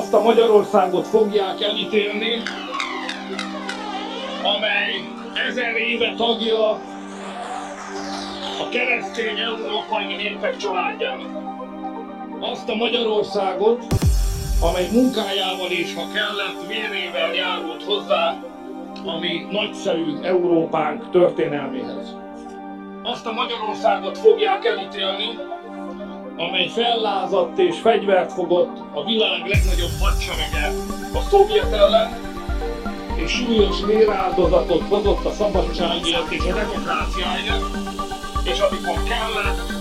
azt a Magyarországot fogják elítélni, amely ezer éve tagja a keresztény európai népek családjának. Azt a Magyarországot, amely munkájával és ha kellett vérével járult hozzá a mi nagyszerű Európánk történelméhez. Azt a Magyarországot fogják elítélni, amely fellázadt és fegyvert fogott a világ legnagyobb hadserege a szovjet ellen, és súlyos véráldozatot hozott a szabadságért és a demokráciáért, és amikor kellett,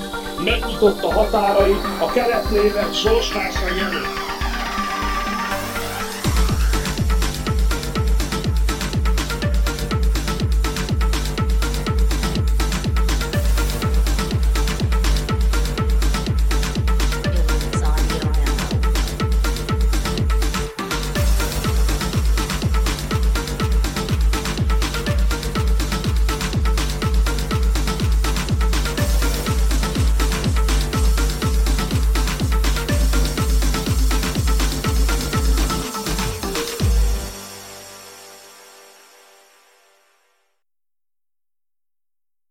megnyitotta határait a keresztlévek sorstársai előtt.